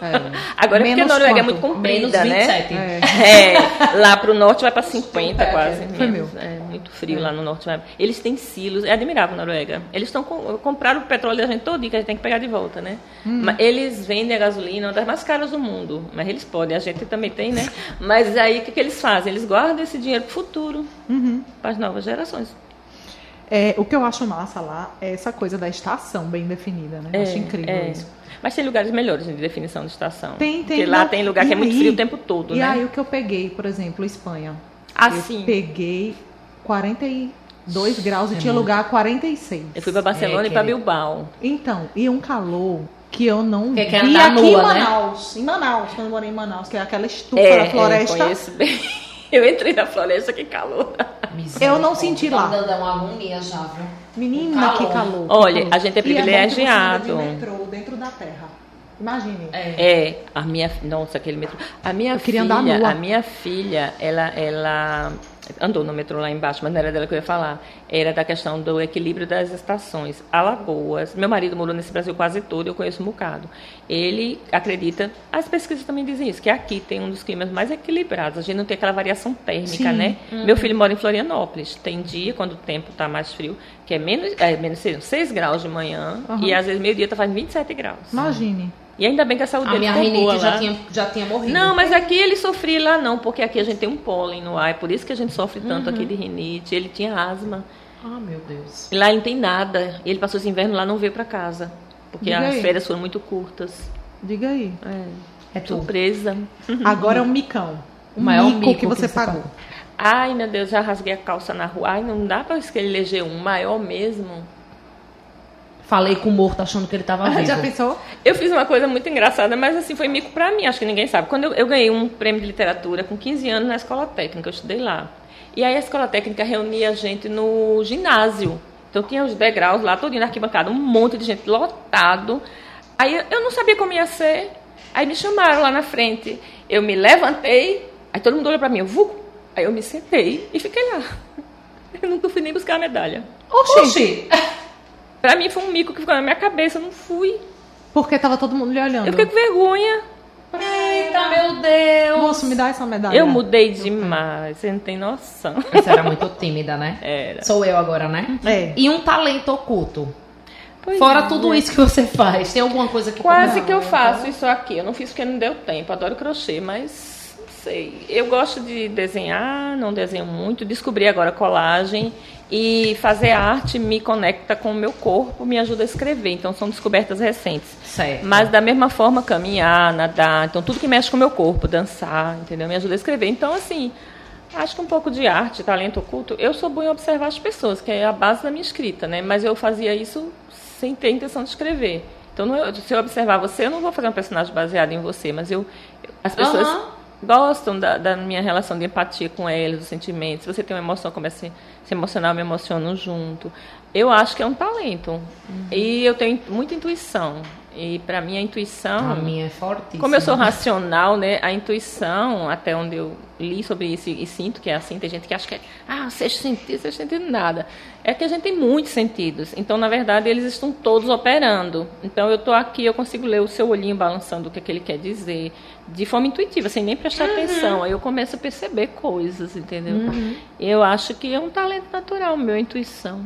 É. Agora é porque a Menos Noruega é quanto? muito comprida, Menos né? 27. É. É, lá pro norte vai para 50 quase. Foi menos. É muito frio lá no norte. vai- Eles têm silos, é admirável a Noruega. Eles estão compraram o petróleo da gente todo que a gente tem que pegar de volta, né? Mas eles vendem a gasolina uma das mais caras do mundo, mas eles podem, a gente também tem, né? Mas aí o que, que eles fazem? Eles guardam esse dinheiro pro futuro, para as novas gerações. É, o que eu acho massa lá é essa coisa da estação bem definida, né? Eu acho incrível é. isso. Mas tem lugares melhores de definição de estação. Tem, tem. Porque lá tem lugar e que é muito aí- frio o tempo todo, E né? aí o que eu peguei, por exemplo, Espanha. Ah, eu peguei 42 graus e tinha lugar a 46. Eu fui para Barcelona É, e para querido. Bilbao. Então, e um calor que eu não Que vi quer andar aqui nua, em né? Manaus. Em Manaus, quando eu morei em Manaus, que é aquela estufa É, da floresta. É, conheço bem. Eu entrei na floresta, que calor. Eu não senti lá. Tá dando uma agonia já, viu? Menina, Calor. que calor. que Olha, calor. a gente é E bom que você privilegiado. metrô dentro da terra. Imagine. É, a minha, nossa, aquele metrô. A minha Eu queria filha, andar nua. a minha filha, ela, ela andou no metrô lá embaixo, mas não era dela que eu ia falar. Era da questão do equilíbrio das estações. Alagoas, meu marido morou nesse Brasil quase todo, eu conheço um bocado. Ele acredita, as pesquisas também dizem isso, que aqui tem um dos climas mais equilibrados. A gente não tem aquela variação térmica, Sim. né? Meu filho mora em Florianópolis. Tem dia, quando o tempo está mais frio, que é menos, é, menos 6 graus de manhã, Aham. e às vezes meio-dia está fazendo 27 graus. Imagine. E ainda bem que a saúde A dele minha ficou boa rinite já tinha, já tinha morrido. Não, mas aqui ele sofria lá não, porque aqui a gente tem um pólen no ar, é por isso que a gente sofre tanto Uhum. aqui de rinite. Ele tinha asma. Ah, meu Deus. E lá ele não tem nada. Ele passou esse inverno lá não veio pra casa, porque Diga as aí. férias foram muito curtas. Diga aí. É, É surpresa. Agora é um micão. O maior mico, mico que você que você pagou. Ai, meu Deus, já rasguei a calça na rua. Ai, não dá pra eleger um maior mesmo. Falei com o morto achando que ele tava vivo. Já pensou? Eu fiz uma coisa muito engraçada, mas assim, foi mico pra mim, acho que ninguém sabe. Quando eu, eu ganhei um prêmio de literatura com 15 anos na escola técnica, eu estudei lá. E aí a escola técnica reunia a gente no ginásio. Então tinha os degraus lá, todinho na arquibancada, um monte de gente lotado. Aí eu- não sabia como ia ser. Aí me chamaram lá na frente. Eu me levantei, aí todo mundo olhou pra mim, eu vu. Aí eu me sentei e fiquei lá. Eu nunca fui nem buscar a medalha. Oxi! Pra mim foi um mico que ficou na minha cabeça, eu não fui. Porque tava todo mundo lhe olhando. Eu fiquei com vergonha. Eita, meu Deus! Moço, me dá essa medalha. Eu mudei demais, você não tem noção. Você era muito tímida, né? Era. Sou eu agora, né? É. E um talento oculto. Pois Fora é. tudo isso que você faz, tem alguma coisa que Quase Não, que eu faço isso aqui. Eu não fiz porque não deu tempo. Adoro crochê, mas sei. Eu gosto de desenhar, não desenho muito. Descobri agora colagem e fazer arte me conecta com o meu corpo, me ajuda a escrever. Então são descobertas recentes. Certo. Mas da mesma forma, caminhar, nadar, então tudo que mexe com o meu corpo, dançar, entendeu? Me ajuda a escrever. Então, assim, acho que um pouco de arte, talento oculto. Eu sou boa em observar as pessoas, que é a base da minha escrita, né? Mas eu fazia isso sem ter intenção de escrever. Então, é- se eu observar você, eu não vou fazer um personagem baseado em você, mas eu. As pessoas Aham. Gostam da, da minha relação de empatia com eles, dos sentimentos. Se você tem uma emoção, começa a se, emocionar, eu me emociono junto. Eu acho que é um talento. E eu tenho muita intuição. E para mim a intuição, A minha é fortíssima. como eu sou racional, né, a intuição, até onde eu li sobre isso e sinto que é assim, tem gente que acha que é, ah, sexto sentido, sexto sentido nada. É que a gente tem muitos sentidos. Então, na verdade, eles estão todos operando. Então, eu estou aqui, eu consigo ler o seu olhinho balançando o que, é que ele quer dizer, de forma intuitiva, sem nem prestar atenção. Aí eu começo a perceber coisas, entendeu? Eu acho que é um talento natural, meu, a intuição.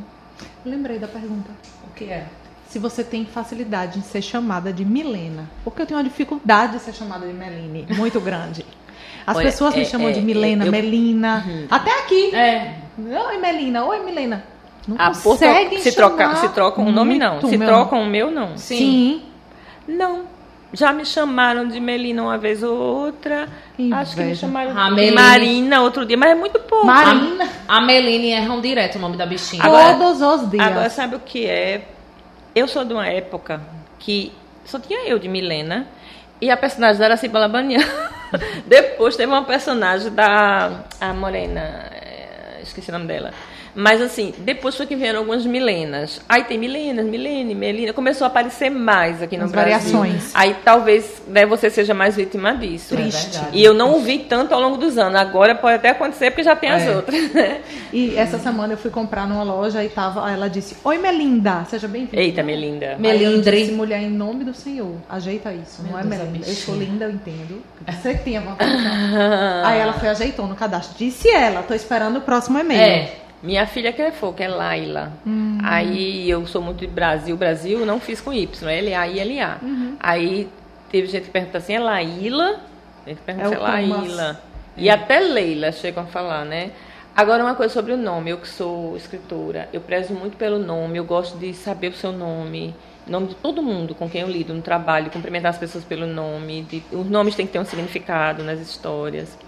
Lembrei da pergunta. O que é? Se você tem facilidade em ser chamada de Milena. Porque eu tenho uma dificuldade de ser chamada de Meline muito grande. As Olha, pessoas me é- chamam é- de Milena, eu- Melina. Até aqui. É. Oi, Melina. Oi, Milena. Não Ah, por conseguem se, troca, chamar se trocam um nome, não. Se trocam o meu, não. Sim. Não. Já me chamaram de Melina uma vez ou outra. Que Acho que me chamaram A de Meline. Marina outro dia, mas é muito pouco. Marina. A Meline erram direto o nome da bichinha. Agora- Todos os dias. Agora, sabe o que é? Eu sou de uma época que só tinha eu de Milena e a personagem da Araci Balabanian. Depois teve uma personagem da a Morena, é, esqueci o nome dela. Mas assim, depois foi que vieram algumas Milenas. Aí tem Milenas, Milene, Melina. Começou a aparecer mais aqui no As Brasil. variações. Aí talvez né, você seja mais vítima disso. Triste. É. E eu não o vi tanto ao longo dos anos. Agora pode até acontecer porque já tem as É. outras. né? E essa semana eu fui comprar numa loja e tava, ela disse: Oi, Melinda, seja bem-vinda. Eita, Melinda. Me- Aí eu Melindre. disse, mulher, em nome do Senhor, ajeita isso, Meu não é Deus, a Melinda. Eu sou linda, eu entendo. Você que tem a vontade. Aí ela foi ajeitou no cadastro. Disse ela, tô esperando o próximo e-mail. É. Minha filha que é fogo, é Laila. Hum. Aí eu sou muito de Brasil, Brasil, não fiz com Y, é L-A-I-L-A. Uhum. Aí teve gente que pergunta assim, é Laíla? Tem gente que pergunta É se é Thomas. Laíla. E até Leila chegam a falar, né? Agora uma coisa sobre o nome, eu que sou escritora, eu prezo muito pelo nome, eu gosto de saber o seu nome, nome de todo mundo com quem eu lido no trabalho, cumprimentar as pessoas pelo nome, de- os nomes têm que ter um significado nas histórias.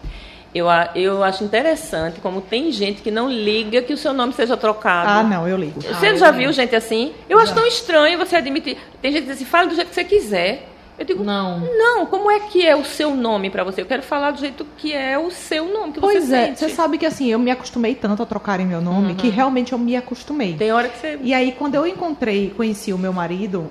Eu, eu acho interessante como tem gente que não liga que o seu nome seja trocado. Ah, não, eu ligo. Você Ah, já viu ligo. gente assim? Eu acho tão estranho você admitir. Tem gente que diz assim, fala do jeito que você quiser. Eu digo, Não. não, como é que é o seu nome pra você? Eu quero falar do jeito que é o seu nome, que Pois você é, sente. você sabe que assim, eu me acostumei tanto a trocarem meu nome que realmente eu me acostumei. Tem hora que você... E aí, quando eu encontrei, conheci o meu marido,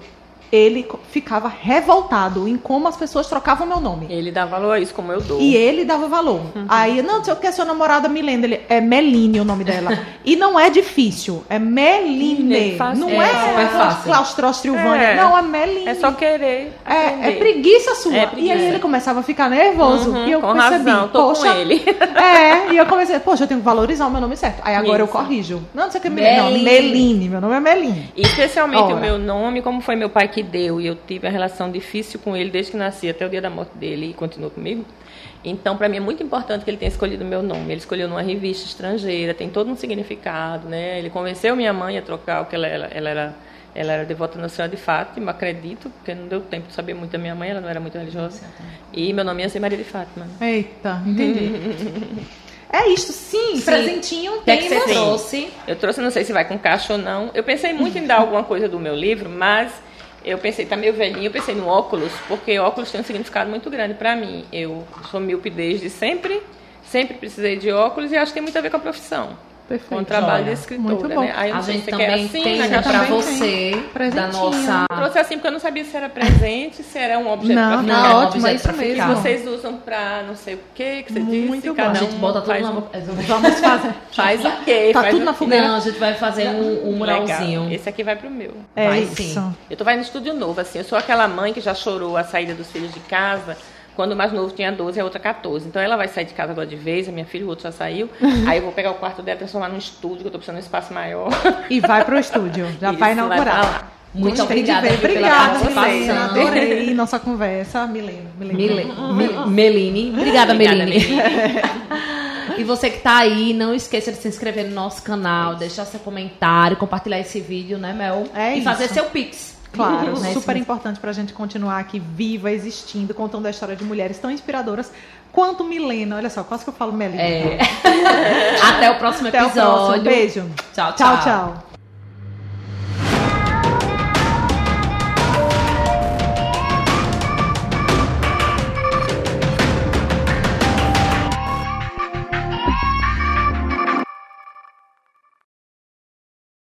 ele ficava revoltado em como as pessoas trocavam meu nome. Ele dá valor a isso, como eu dou. E ele dava valor. Aí, não, sei o que, é sua namorada Milena. Ele, é Meline o nome dela. e não é difícil. É Meline. Não É, é, super fácil. Claustrostilvânia. É. Não, é Meline. É só querer. É, é preguiça sua. É E preguiça. aí ele começava a ficar nervoso. Uhum, e eu com percebi, razão, tô poxa, com ele. É, e eu comecei, poxa, eu tenho que valorizar o meu nome certo. Aí agora eu Isso. corrijo. Não, não sei o que é Meline. Não, Meline. Meu nome é Meline. E especialmente Ora. o meu nome, como foi meu pai que deu, e eu tive a relação difícil com ele desde que nasci até o dia da morte dele e continuou comigo. Então, para mim é muito importante que ele tenha escolhido o meu nome. Ele escolheu numa revista estrangeira, tem todo um significado, né? Ele convenceu minha mãe a trocar, porque ela, ela, ela era ela era devota Nossa Senhora de Fátima, acredito, porque não deu tempo de saber muito da minha mãe, ela não era muito religiosa. E meu nome ia ser Maria de Fátima. Eita, entendi. é isto, sim, Sim. presentinho, O que que trouxe? Eu trouxe, não sei se vai com caixa ou não. Eu pensei muito em dar alguma coisa do meu livro, mas eu pensei, tá meio velhinho, eu pensei no óculos, porque óculos tem um significado muito grande para mim. Eu sou míope desde sempre, sempre precisei de óculos e acho que tem muito a ver com a profissão. Perfeito. Com o trabalho de Olha, escritora, muito bom. né? Aí A gente também assim, tem um pra também você, tem. da nossa... Eu trouxe assim porque eu não sabia se era presente, se era um objeto Não, pra tá ficar. um ótimo, é isso mesmo. Que vocês usam pra não sei o que, que você Muito disse, bom. cada A gente um bota tudo faz na... um- Vamos fazer. Faz o quê? Tá Faz tudo na fogueira. Não, a gente vai fazer um, um muralzinho. Legal. Esse aqui vai pro meu. É Vai isso. sim. Eu tô vai no estúdio novo, assim. Eu sou aquela mãe que já chorou a saída dos filhos de casa. Quando o mais novo tinha 12 e a outra 14. Então ela vai sair de casa agora de vez, a minha filha, o outro já saiu. Aí eu vou pegar o quarto dela e transformar num estúdio, que eu tô precisando de um espaço maior. E vai pro estúdio. Já Isso, vai vai inaugurar. lá. Muito Gostei de obrigada Obrigada. Milena. Adorei nossa conversa. Milena. Mile, Mi- Meline. Obrigada, Obrigada, Meline. E você que tá aí, não esqueça de se inscrever no nosso canal, deixar seu comentário, compartilhar esse vídeo, né, Mel? É e fazer isso. seu pix. Claro, Né, super importante pra gente continuar aqui viva, existindo, contando a história de mulheres tão inspiradoras quanto Milena. Olha só, quase que eu falo Melina. É. Até o próximo Até o episódio. próximo. Beijo. Tchau, Tchau, tchau.